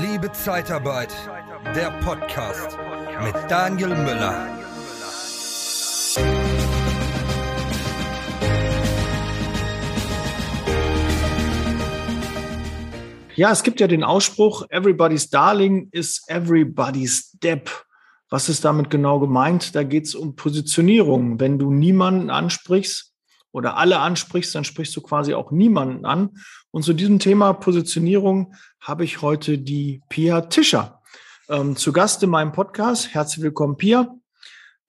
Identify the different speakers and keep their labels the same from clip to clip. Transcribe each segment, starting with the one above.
Speaker 1: Liebe Zeitarbeit, der Podcast mit Daniel Müller.
Speaker 2: Ja, es gibt ja den Ausspruch, everybody's darling is everybody's Depp. Was ist damit genau gemeint? Da geht es um Positionierung. Wenn du niemanden ansprichst oder alle ansprichst, dann sprichst du quasi auch niemanden an. Und zu diesem Thema Positionierung habe ich heute die Pia Tischer ähm, zu Gast in meinem Podcast. Herzlich willkommen, Pia.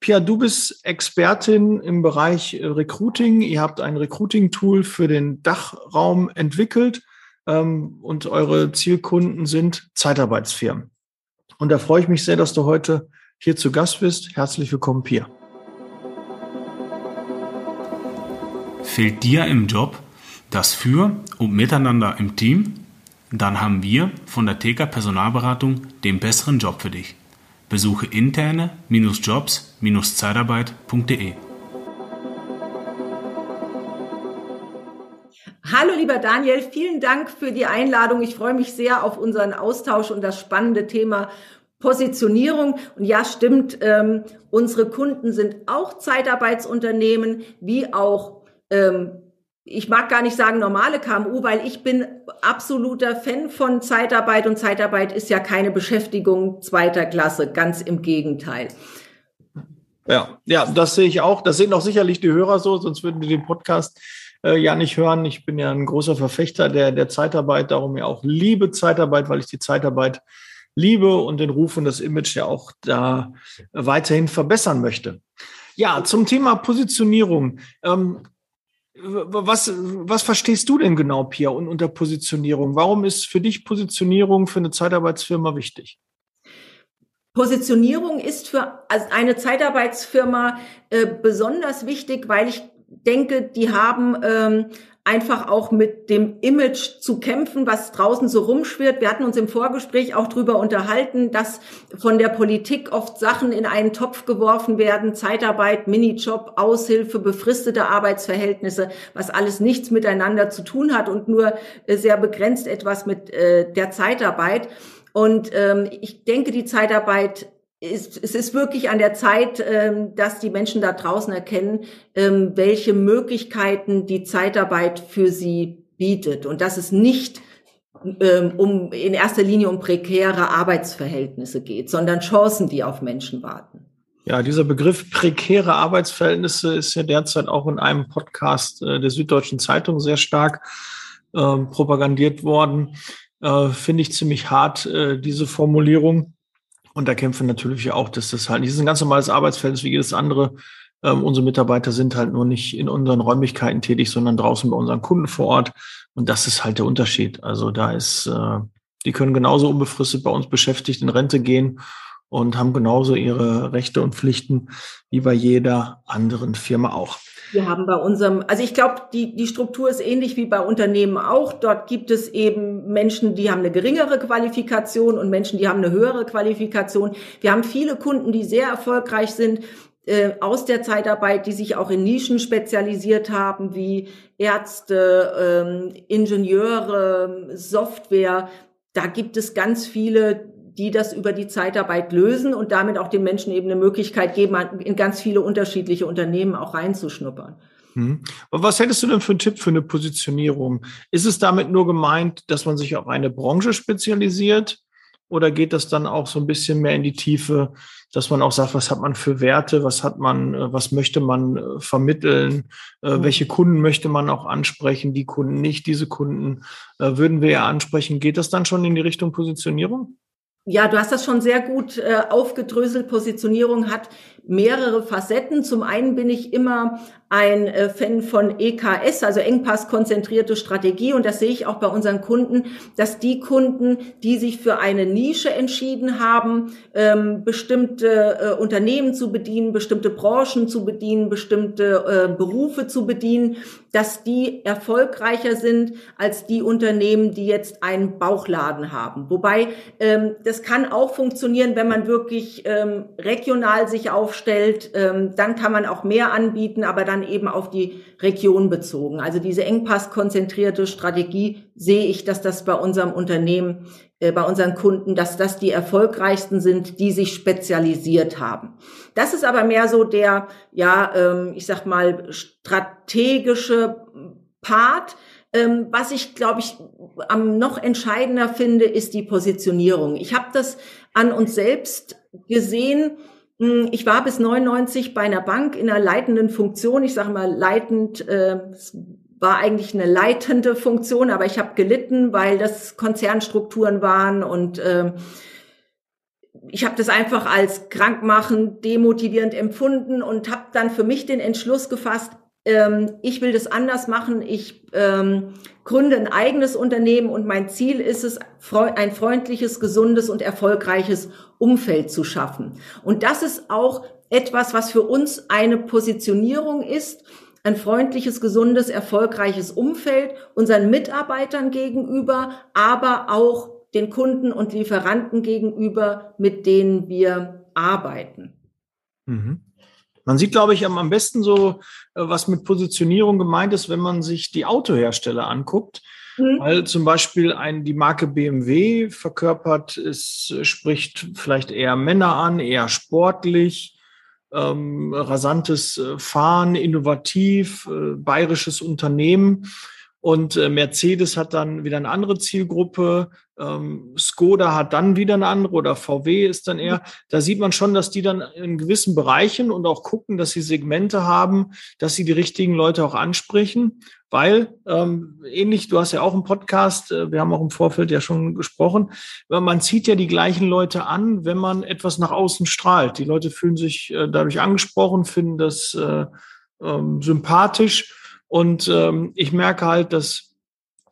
Speaker 2: Pia, du bist Expertin im Bereich Recruiting. Ihr habt ein Recruiting-Tool für den Dachraum entwickelt ähm, und eure Zielkunden sind Zeitarbeitsfirmen. Und da freue ich mich sehr, dass du heute hier zu Gast bist. Herzlich willkommen, Pia.
Speaker 3: Fehlt dir im Job das Für und Miteinander im Team? Dann haben wir von der TK Personalberatung den besseren Job für dich. Besuche interne-jobs-zeitarbeit.de.
Speaker 4: Hallo lieber Daniel, vielen Dank für die Einladung. Ich freue mich sehr auf unseren Austausch und das spannende Thema Positionierung. Und ja, stimmt, ähm, unsere Kunden sind auch Zeitarbeitsunternehmen, wie auch ähm, ich mag gar nicht sagen normale KMU, weil ich bin absoluter Fan von Zeitarbeit und Zeitarbeit ist ja keine Beschäftigung zweiter Klasse, ganz im Gegenteil.
Speaker 2: Ja, ja, das sehe ich auch. Das sehen auch sicherlich die Hörer so, sonst würden wir den Podcast äh, ja nicht hören. Ich bin ja ein großer Verfechter der, der Zeitarbeit, darum ja auch liebe Zeitarbeit, weil ich die Zeitarbeit liebe und den Ruf und das Image ja auch da weiterhin verbessern möchte. Ja, zum Thema Positionierung. Ähm, was, was verstehst du denn genau, Pia, unter Positionierung? Warum ist für dich Positionierung für eine Zeitarbeitsfirma wichtig?
Speaker 4: Positionierung ist für eine Zeitarbeitsfirma äh, besonders wichtig, weil ich denke, die haben ähm, einfach auch mit dem Image zu kämpfen, was draußen so rumschwirrt. Wir hatten uns im Vorgespräch auch drüber unterhalten, dass von der Politik oft Sachen in einen Topf geworfen werden, Zeitarbeit, Minijob, Aushilfe, befristete Arbeitsverhältnisse, was alles nichts miteinander zu tun hat und nur äh, sehr begrenzt etwas mit äh, der Zeitarbeit. Und ähm, ich denke, die Zeitarbeit ist, es ist wirklich an der Zeit, ähm, dass die Menschen da draußen erkennen, ähm, welche Möglichkeiten die Zeitarbeit für sie bietet und dass es nicht ähm, um in erster Linie um prekäre Arbeitsverhältnisse geht, sondern Chancen, die auf Menschen warten.
Speaker 2: Ja, dieser Begriff prekäre Arbeitsverhältnisse ist ja derzeit auch in einem Podcast äh, der Süddeutschen Zeitung sehr stark äh, propagandiert worden. Äh, Finde ich ziemlich hart, äh, diese Formulierung. Und da kämpfen natürlich auch, dass das halt, dieses ein ganz normales Arbeitsfeld ist wie jedes andere. Ähm, unsere Mitarbeiter sind halt nur nicht in unseren Räumlichkeiten tätig, sondern draußen bei unseren Kunden vor Ort. Und das ist halt der Unterschied. Also da ist, äh, die können genauso unbefristet bei uns beschäftigt in Rente gehen und haben genauso ihre Rechte und Pflichten wie bei jeder anderen Firma auch.
Speaker 4: Wir haben bei unserem, also ich glaube, die, die Struktur ist ähnlich wie bei Unternehmen auch. Dort gibt es eben Menschen, die haben eine geringere Qualifikation und Menschen, die haben eine höhere Qualifikation. Wir haben viele Kunden, die sehr erfolgreich sind äh, aus der Zeitarbeit, die sich auch in Nischen spezialisiert haben, wie Ärzte, ähm, Ingenieure, Software. Da gibt es ganz viele, die das über die Zeitarbeit lösen und damit auch den Menschen eben eine Möglichkeit geben, in ganz viele unterschiedliche Unternehmen auch reinzuschnuppern.
Speaker 2: Hm. Was hättest du denn für einen Tipp für eine Positionierung? Ist es damit nur gemeint, dass man sich auf eine Branche spezialisiert? Oder geht das dann auch so ein bisschen mehr in die Tiefe, dass man auch sagt, was hat man für Werte, was hat man, äh, was möchte man äh, vermitteln, mhm. welche Kunden möchte man auch ansprechen, die Kunden nicht, diese Kunden würden wir ja ansprechen. Geht das dann schon in die Richtung Positionierung?
Speaker 4: Ja, du hast das schon sehr gut äh, aufgedröselt. Positionierung hat mehrere Facetten. Zum einen bin ich immer ein äh, Fan von EKS, also Engpass-konzentrierte Strategie. Und das sehe ich auch bei unseren Kunden, dass die Kunden, die sich für eine Nische entschieden haben, ähm, bestimmte äh, Unternehmen zu bedienen, bestimmte Branchen zu bedienen, bestimmte äh, Berufe zu bedienen, dass die erfolgreicher sind als die Unternehmen, die jetzt einen Bauchladen haben. Wobei ähm, das kann auch funktionieren, wenn man wirklich ähm, regional sich aufstellt. Ähm, dann kann man auch mehr anbieten, aber dann dann eben auf die Region bezogen. Also diese engpasskonzentrierte Strategie sehe ich, dass das bei unserem Unternehmen, äh, bei unseren Kunden, dass das die erfolgreichsten sind, die sich spezialisiert haben. Das ist aber mehr so der, ja, ähm, ich sag mal, strategische Part. Ähm, was ich, glaube ich, am noch entscheidender finde, ist die Positionierung. Ich habe das an uns selbst gesehen. Hm, ich war bis 99 bei einer Bank in einer leitenden Funktion. Ich sage mal leitend, äh, war eigentlich eine leitende Funktion, aber ich habe gelitten, weil das Konzernstrukturen waren und äh, ich habe das einfach als krankmachend, demotivierend empfunden und habe dann für mich den Entschluss gefasst, ähm, ich will das anders machen. Ich ähm, gründe ein eigenes Unternehmen und mein Ziel ist es, ein freundliches, gesundes und erfolgreiches Umfeld zu schaffen. Und das ist auch etwas, was für uns eine Positionierung ist, ein freundliches, gesundes, erfolgreiches Umfeld unseren Mitarbeitern gegenüber, aber auch den Kunden und Lieferanten gegenüber, mit denen wir arbeiten.
Speaker 2: Mhm. Man sieht, glaube ich, am, besten so, äh, was mit Positionierung gemeint ist, wenn man sich die Autohersteller anguckt. Mhm. Weil zum Beispiel ein, die Marke BMW verkörpert, es spricht vielleicht eher Männer an, eher sportlich, ähm, rasantes äh, Fahren, innovativ, äh, bayerisches Unternehmen. Und äh, Mercedes hat dann wieder eine andere Zielgruppe. Ähm, Skoda hat dann wieder eine andere oder VW ist dann eher. Da sieht man schon, dass die dann in gewissen Bereichen und auch gucken, dass sie Segmente haben, dass sie die richtigen Leute auch ansprechen. Weil, ähm, ähnlich, du hast ja auch einen Podcast, äh, wir haben auch im Vorfeld ja schon gesprochen, man zieht ja die gleichen Leute an, wenn man etwas nach außen strahlt. Die Leute fühlen sich äh, dadurch angesprochen, finden das äh, ähm, sympathisch und ähm, ich merke halt, dass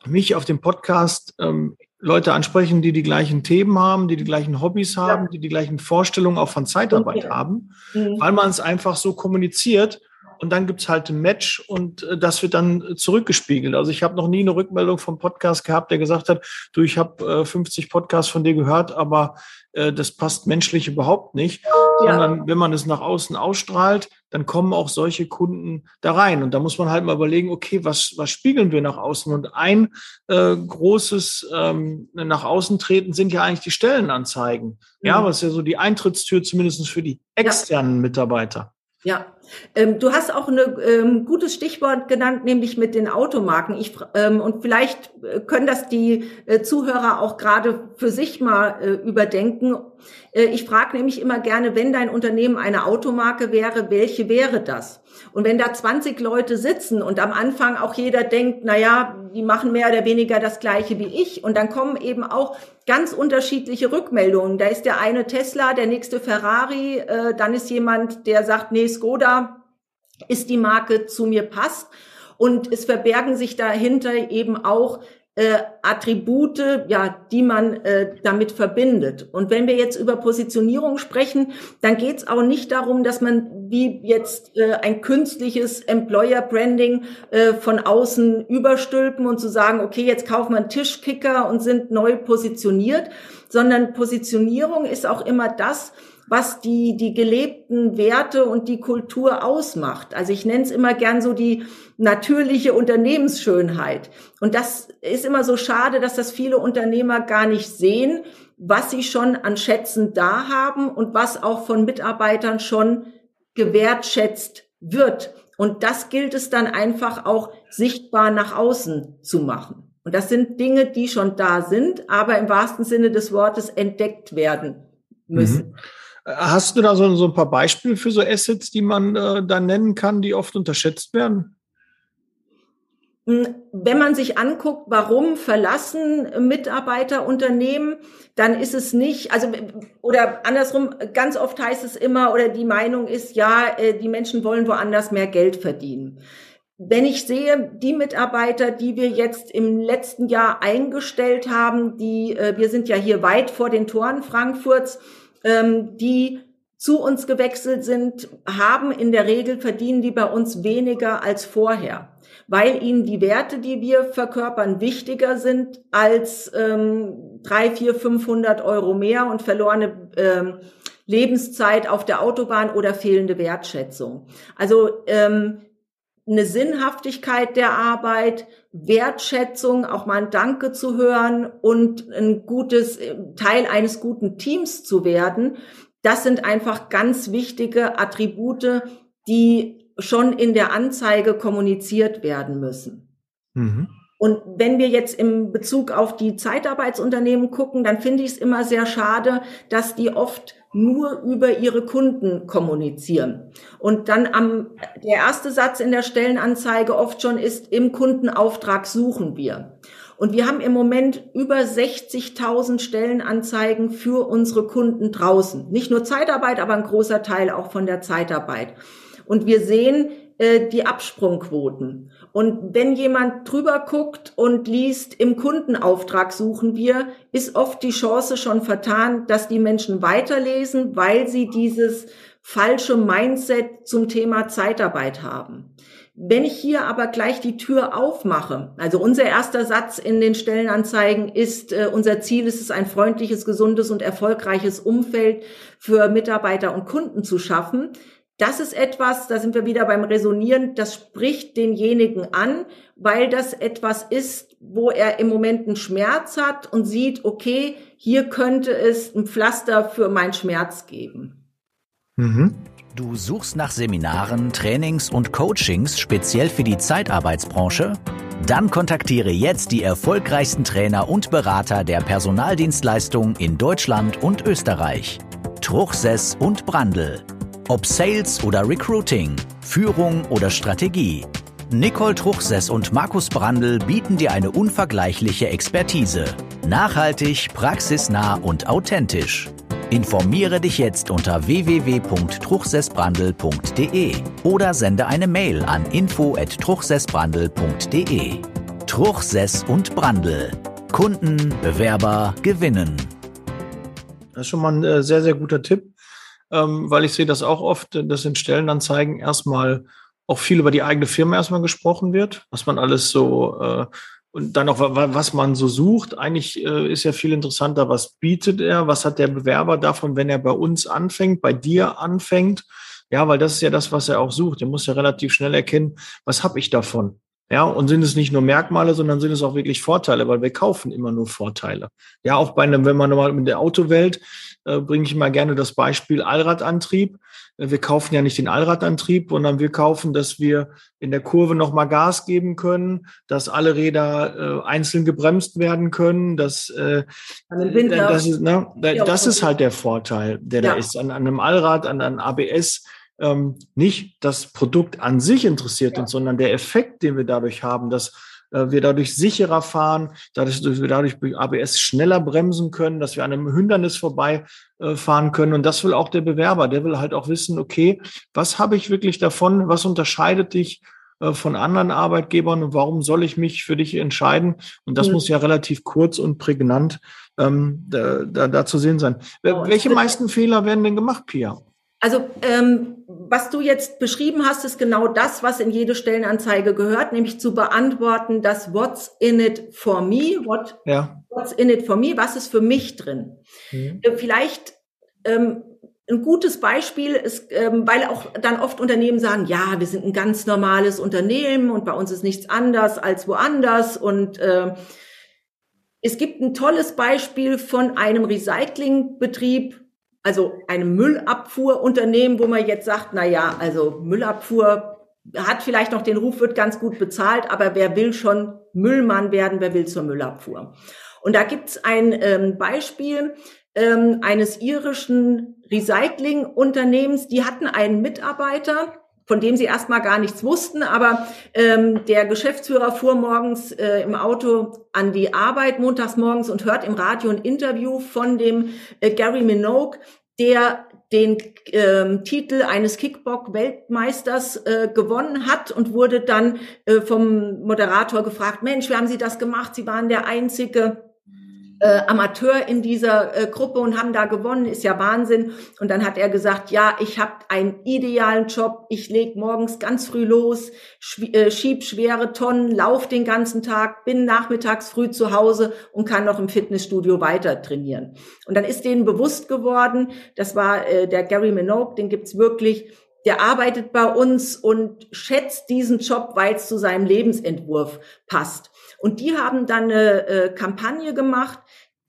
Speaker 2: mich auf dem Podcast ähm, Leute ansprechen, die die gleichen Themen haben, die die gleichen Hobbys haben, ja. die die gleichen Vorstellungen auch von Zeitarbeit okay. haben, mhm. weil man es einfach so kommuniziert und dann gibt's halt ein Match und äh, das wird dann zurückgespiegelt. Also ich habe noch nie eine Rückmeldung vom Podcast gehabt, der gesagt hat, du, ich habe äh, 50 Podcasts von dir gehört, aber äh, das passt menschlich überhaupt nicht. Ja. Sondern wenn man es nach außen ausstrahlt, dann kommen auch solche Kunden da rein. Und da muss man halt mal überlegen, okay, was, was spiegeln wir nach außen? Und ein äh, großes ähm, nach außen treten sind ja eigentlich die Stellenanzeigen. Mhm. Ja, was ja so die Eintrittstür zumindest für die externen ja. Mitarbeiter.
Speaker 4: Ja, ähm, du hast auch ein ähm, gutes Stichwort genannt, nämlich mit den Automarken. Ich, ähm, und vielleicht äh, können das die äh, Zuhörer auch gerade für sich mal äh, überdenken. Äh, ich frage nämlich immer gerne, wenn dein Unternehmen eine Automarke wäre, welche wäre das? Und wenn da 20 Leute sitzen und am Anfang auch jeder denkt, na ja, die machen mehr oder weniger das Gleiche wie ich, und dann kommen eben auch ganz unterschiedliche Rückmeldungen. Da ist der eine Tesla, der nächste Ferrari, äh, dann ist jemand, der sagt, nee, Skoda ist die Marke zu mir passt. Und es verbergen sich dahinter eben auch äh, Attribute, ja, die man äh, damit verbindet. Und wenn wir jetzt über Positionierung sprechen, dann geht es auch nicht darum, dass man wie jetzt äh, ein künstliches Employer Branding äh, von außen überstülpen und zu sagen, okay, jetzt kaufen wir einen Tischkicker und sind neu positioniert, sondern Positionierung ist auch immer das, was die, die gelebten Werte und die Kultur ausmacht. Also ich nenne es immer gern so die natürliche Unternehmensschönheit. Und das ist immer so schade, dass das viele Unternehmer gar nicht sehen, was sie schon an Schätzen da haben und was auch von Mitarbeitern schon gewertschätzt wird. Und das gilt es dann einfach auch sichtbar nach außen zu machen. Und das sind Dinge, die schon da sind, aber im wahrsten Sinne des Wortes entdeckt werden müssen. Mhm.
Speaker 2: Hast du da so, so ein paar Beispiele für so Assets, die man äh, da nennen kann, die oft unterschätzt werden?
Speaker 4: Hm, wenn man sich anguckt, warum verlassen Mitarbeiter Unternehmen, dann ist es nicht, also oder andersrum, ganz oft heißt es immer oder die Meinung ist, ja, äh, die Menschen wollen woanders mehr Geld verdienen. Wenn ich sehe, die Mitarbeiter, die wir jetzt im letzten Jahr eingestellt haben, die, äh, wir sind ja hier weit vor den Toren Frankfurts, ähm, die zu uns gewechselt sind, haben in der Regel verdienen die bei uns weniger als vorher, weil ihnen die Werte, die wir verkörpern, wichtiger sind als ähm, drei, vier, 500 Euro mehr und verlorene ähm, Lebenszeit auf der Autobahn oder fehlende Wertschätzung. Also ähm, eine Sinnhaftigkeit der Arbeit, Wertschätzung, auch mal ein Danke zu hören und ein gutes Teil eines guten Teams zu werden. Das sind einfach ganz wichtige Attribute, die schon in der Anzeige kommuniziert werden müssen. Mhm. Und wenn wir jetzt im Bezug auf die Zeitarbeitsunternehmen gucken, dann finde ich es immer sehr schade, dass die oft nur über ihre Kunden kommunizieren. Und dann am, der erste Satz in der Stellenanzeige oft schon ist, im Kundenauftrag suchen wir. Und wir haben im Moment über 60.000 Stellenanzeigen für unsere Kunden draußen. Nicht nur Zeitarbeit, aber ein großer Teil auch von der Zeitarbeit. Und wir sehen äh, die Absprungquoten. Und wenn jemand drüber guckt und liest, im Kundenauftrag suchen wir, ist oft die Chance schon vertan, dass die Menschen weiterlesen, weil sie dieses falsche Mindset zum Thema Zeitarbeit haben. Wenn ich hier aber gleich die Tür aufmache, also unser erster Satz in den Stellenanzeigen ist, äh, unser Ziel ist es, ein freundliches, gesundes und erfolgreiches Umfeld für Mitarbeiter und Kunden zu schaffen, das ist etwas, da sind wir wieder beim Resonieren, das spricht denjenigen an, weil das etwas ist, wo er im Moment einen Schmerz hat und sieht, okay, hier könnte es ein Pflaster für meinen Schmerz geben.
Speaker 5: Mhm. Du suchst nach Seminaren, Trainings und Coachings speziell für die Zeitarbeitsbranche? Dann kontaktiere jetzt die erfolgreichsten Trainer und Berater der Personaldienstleistung in Deutschland und Österreich. Truchsess und Brandl. Ob Sales oder Recruiting, Führung oder Strategie. Nicole Truchsess und Markus Brandl bieten dir eine unvergleichliche Expertise. Nachhaltig, praxisnah und authentisch. Informiere dich jetzt unter www.truchsessbrandl.de oder sende eine Mail an info@truchsessbrandl.de. Truchsess und Brandl. Kunden, Bewerber gewinnen.
Speaker 2: Das ist schon mal ein äh, sehr, sehr guter Tipp ähm, weil ich sehe das auch oft, dass in Stellenanzeigen erstmal auch viel über die eigene Firma erstmal gesprochen wird, was man alles so äh, und dann auch, was man so sucht. Eigentlich äh, ist ja viel interessanter, was bietet er, was hat der Bewerber davon, wenn er bei uns anfängt, bei dir anfängt. Ja, weil das ist ja das, was er auch sucht. Er muss ja relativ schnell erkennen, was habe ich davon. Ja, und sind es nicht nur Merkmale, sondern sind es auch wirklich Vorteile, weil wir kaufen immer nur Vorteile. Ja, auch bei einem, wenn man nochmal in der Autowelt, äh, bringe ich immer gerne das Beispiel Allradantrieb. Äh, wir kaufen ja nicht den Allradantrieb, sondern wir kaufen, dass wir in der Kurve nochmal Gas geben können, dass alle Räder äh, einzeln gebremst werden können, dass äh, das, ist, ne, das ist halt der Vorteil, der ja. da ist. An, an einem Allrad, an einem ABS ähm, nicht das Produkt an sich interessiert ja. uns, sondern der Effekt, den wir dadurch haben, dass äh, wir dadurch sicherer fahren, dadurch, dass wir dadurch durch ABS schneller bremsen können, dass wir an einem Hindernis vorbei äh, fahren können. Und das will auch der Bewerber. Der will halt auch wissen, okay, was habe ich wirklich davon? Was unterscheidet dich äh, von anderen Arbeitgebern und warum soll ich mich für dich entscheiden? Und das mhm. muss ja relativ kurz und prägnant ähm, da, da, da zu sehen sein. Oh, Welche meisten Fehler werden denn gemacht, Pia?
Speaker 4: Also ähm, was du jetzt beschrieben hast, ist genau das, was in jede Stellenanzeige gehört, nämlich zu beantworten, das What's in it for me, what, ja. What's in it for me, was ist für mich drin. Mhm. Äh, vielleicht ähm, ein gutes Beispiel ist, ähm, weil auch dann oft Unternehmen sagen, ja, wir sind ein ganz normales Unternehmen und bei uns ist nichts anders als woanders und äh, es gibt ein tolles Beispiel von einem Recyclingbetrieb, also einem Müllabfuhrunternehmen, wo man jetzt sagt, na ja, also Müllabfuhr hat vielleicht noch den Ruf, wird ganz gut bezahlt, aber wer will schon Müllmann werden, wer will zur Müllabfuhr? Und da gibt's ein ähm, Beispiel ähm, eines irischen Recyclingunternehmens, die hatten einen Mitarbeiter, von dem sie erstmal gar nichts wussten, aber ähm, der Geschäftsführer fuhr morgens äh, im Auto an die Arbeit, montags morgens und hört im Radio ein Interview von dem äh, Gary Minogue, der den ähm, Titel eines Kickbox-Weltmeisters äh, gewonnen hat und wurde dann äh, vom Moderator gefragt, Mensch, wie haben Sie das gemacht? Sie waren der einzige äh, Amateur in dieser äh, Gruppe und haben da gewonnen, ist ja Wahnsinn. Und dann hat er gesagt, ja, ich habe einen idealen Job, ich leg morgens ganz früh los, äh, schieb schwere Tonnen, lauf den ganzen Tag, bin nachmittags früh zu Hause und kann noch im Fitnessstudio weiter trainieren. Und dann ist denen bewusst geworden, das war äh, der Gary Minogue, den gibt's wirklich, der arbeitet bei uns und schätzt diesen Job, weil es zu seinem Lebensentwurf passt. Und die haben dann eine äh, Kampagne gemacht,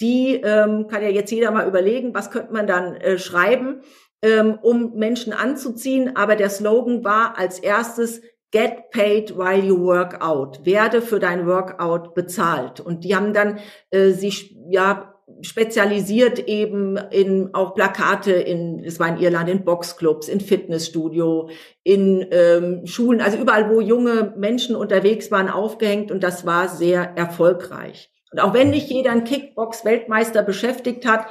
Speaker 4: die ähm, kann ja jetzt jeder mal überlegen, was könnte man dann äh, schreiben, ähm, um Menschen anzuziehen. Aber der Slogan war als erstes Get paid while you work out. Werde für dein Workout bezahlt. Und die haben dann äh, sich ja spezialisiert eben in auch Plakate in, es war in Irland, in Boxclubs, in Fitnessstudio, in ähm, Schulen, also überall, wo junge Menschen unterwegs waren, aufgehängt und das war sehr erfolgreich. Und auch wenn nicht jeder einen Kickbox-Weltmeister beschäftigt hat,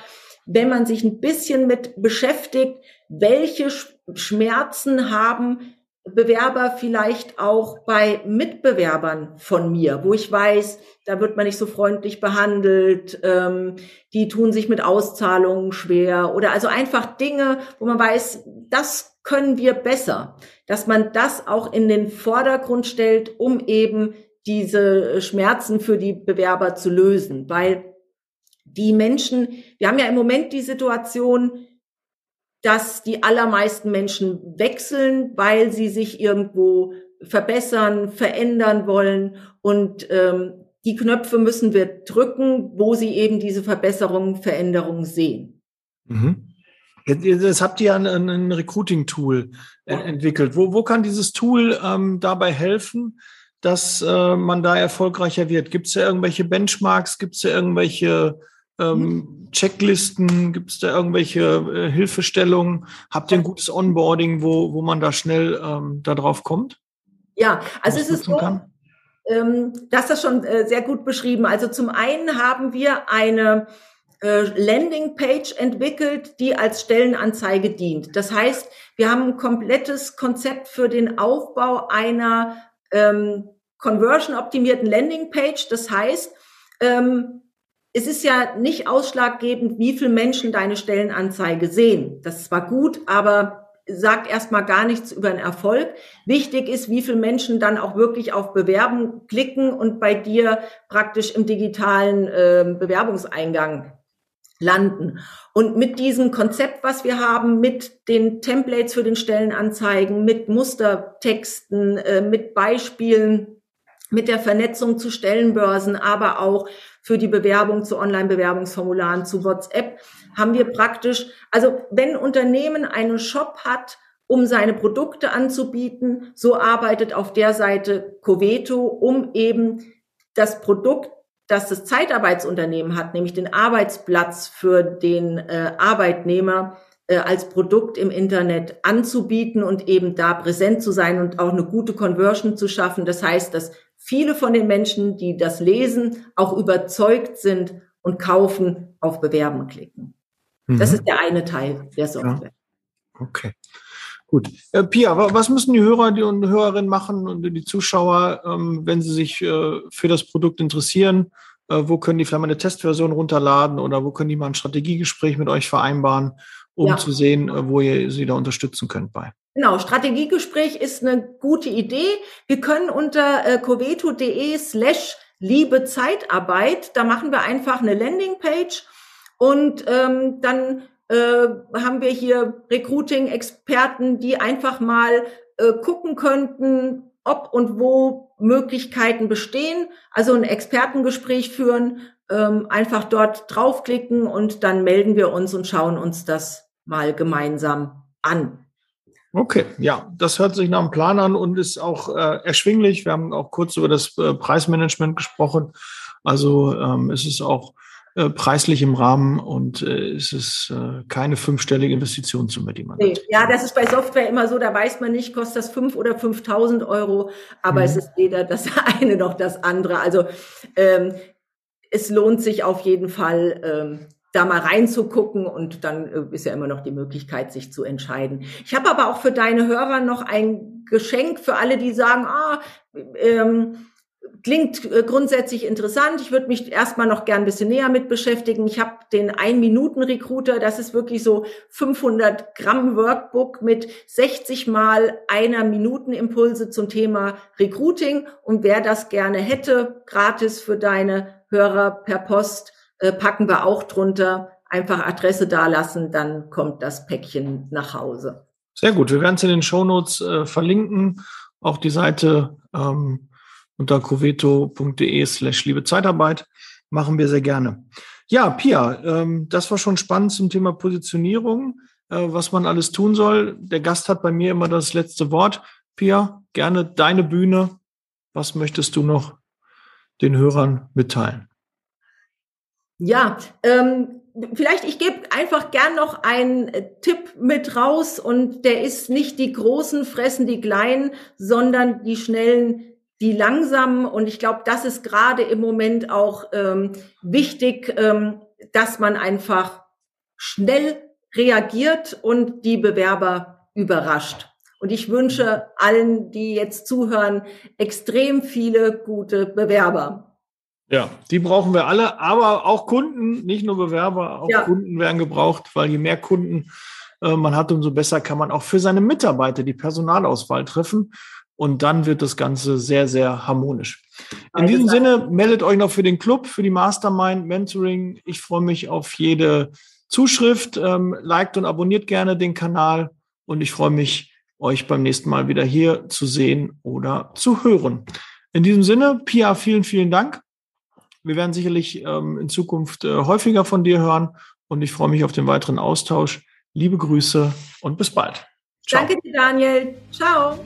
Speaker 4: wenn man sich ein bisschen mit beschäftigt, welche Schmerzen haben Bewerber vielleicht auch bei Mitbewerbern von mir, wo ich weiß, da wird man nicht so freundlich behandelt, ähm, die tun sich mit Auszahlungen schwer oder also einfach Dinge, wo man weiß, das können wir besser, dass man das auch in den Vordergrund stellt, um eben diese Schmerzen für die Bewerber zu lösen, weil die Menschen, wir haben ja im Moment die Situation, dass die allermeisten Menschen wechseln, weil sie sich irgendwo verbessern, verändern wollen und ähm, die Knöpfe müssen wir drücken, wo sie eben diese Verbesserungen, Veränderungen sehen.
Speaker 2: Mhm. Jetzt habt ihr ein, ein Recruiting-Tool ja. entwickelt. Wo, wo kann dieses Tool ähm, dabei helfen, dass äh, man da erfolgreicher wird? Gibt es da irgendwelche Benchmarks? Gibt es da irgendwelche ähm. Checklisten? Gibt es da irgendwelche äh, Hilfestellungen? Habt ihr ein gutes Onboarding, wo, wo man da schnell ähm, da drauf kommt?
Speaker 4: Ja, also es ist so, ähm, das ist schon äh, sehr gut beschrieben. Also zum einen haben wir eine äh, Landingpage entwickelt, die als Stellenanzeige dient. Das heißt, wir haben ein komplettes Konzept für den Aufbau einer ähm, conversion-optimierten Landingpage. Das heißt, ähm, es ist ja nicht ausschlaggebend, wie viele Menschen deine Stellenanzeige sehen. Das ist zwar gut, aber sagt erstmal gar nichts über den Erfolg. Wichtig ist, wie viele Menschen dann auch wirklich auf Bewerben klicken und bei dir praktisch im digitalen äh, Bewerbungseingang landen. Und mit diesem Konzept, was wir haben, mit den Templates für den Stellenanzeigen, mit Mustertexten, äh, mit Beispielen, mit der Vernetzung zu Stellenbörsen, aber auch für die Bewerbung zu Online-Bewerbungsformularen, zu WhatsApp, haben wir praktisch, also wenn Unternehmen einen Shop hat, um seine Produkte anzubieten, so arbeitet auf der Seite Coveto, um eben das Produkt, das das Zeitarbeitsunternehmen hat, nämlich den Arbeitsplatz für den äh, Arbeitnehmer, äh, als Produkt im Internet anzubieten und eben da präsent zu sein und auch eine gute Conversion zu schaffen. Das heißt, dass viele von den Menschen, die das lesen, auch überzeugt sind und kaufen, auf Bewerben klicken. Mhm. Das ist der eine Teil der Software.
Speaker 2: Ja. Okay. Gut. Äh, Pia, was müssen die Hörer die und Hörerinnen machen und die Zuschauer, ähm, wenn sie sich äh, für das Produkt interessieren? Äh, wo können die vielleicht mal eine Testversion runterladen oder wo können die mal ein Strategiegespräch mit euch vereinbaren, um ja. zu sehen, äh, wo ihr sie da unterstützen könnt bei?
Speaker 4: Genau, Strategiegespräch ist eine gute Idee. Wir können unter äh, coveto.de slash liebe Zeitarbeit, da machen wir einfach eine Landingpage und ähm, dann äh, haben wir hier Recruiting-Experten, die einfach mal äh, gucken könnten, ob und wo Möglichkeiten bestehen. Also ein Expertengespräch führen, ähm, einfach dort draufklicken und dann melden wir uns und schauen uns das mal gemeinsam an.
Speaker 2: Okay, ja, das hört sich nach einem Plan an und ist auch äh, erschwinglich. Wir haben auch kurz über das äh, Preismanagement gesprochen. Also ähm, es ist auch äh, preislich im Rahmen und äh, es ist äh, keine fünfstellige Investitionssumme, die man
Speaker 4: nee. hat. Ja, das ist bei Software immer so, da weiß man nicht, kostet das fünf oder 5.000 Euro, aber mhm. es ist weder das eine noch das andere. Also ähm, es lohnt sich auf jeden Fall, ähm, da mal reinzugucken und dann äh, ist ja immer noch die Möglichkeit, sich zu entscheiden. Ich habe aber auch für deine Hörer noch ein Geschenk für alle, die sagen, ah, ähm, klingt äh, grundsätzlich interessant. Ich würde mich erstmal noch gern ein bisschen näher mit beschäftigen. Ich habe den Ein-Minuten-Recruiter. Das ist wirklich so 500 Gramm Workbook mit 60 mal einer Minuten Impulse zum Thema Recruiting. Und wer das gerne hätte, gratis für deine Hörer per Post, äh, packen wir auch drunter. Einfach Adresse dalassen, dann kommt das Päckchen nach Hause.
Speaker 2: Sehr gut. Wir werden es in den Shownotes äh, verlinken. Auch die Seite ähm, unter coveto.de slash liebe Zeitarbeit. Machen wir sehr gerne. Ja, Pia, ähm, das war schon spannend zum Thema Positionierung, äh, was man alles tun soll. Der Gast hat bei mir immer das letzte Wort. Pia, gerne deine Bühne. Was möchtest du noch den Hörern mitteilen?
Speaker 4: Ja, ähm, vielleicht ich gebe einfach gern noch einen äh, Tipp mit raus und der ist nicht die großen fressen die kleinen, sondern die schnellen die langsamen. Und ich glaube, das ist gerade im Moment auch ähm, wichtig, ähm, dass man einfach schnell reagiert und die Bewerber überrascht. Und ich wünsche allen, die jetzt zuhören, extrem viele gute Bewerber.
Speaker 2: Ja, die brauchen wir alle, aber auch Kunden, nicht nur Bewerber, auch ja. Kunden werden gebraucht, weil je mehr Kunden äh, man hat, umso besser kann man auch für seine Mitarbeiter die Personalauswahl treffen. Und dann wird das Ganze sehr, sehr harmonisch. In diesem Sinne, meldet euch noch für den Club, für die Mastermind, Mentoring. Ich freue mich auf jede Zuschrift. Ähm, liked und abonniert gerne den Kanal. Und ich freue mich, euch beim nächsten Mal wieder hier zu sehen oder zu hören. In diesem Sinne, Pia, vielen, vielen Dank. Wir werden sicherlich ähm, in Zukunft äh, häufiger von dir hören. Und ich freue mich auf den weiteren Austausch. Liebe Grüße und bis bald.
Speaker 4: Ciao. Danke dir, Daniel. Ciao.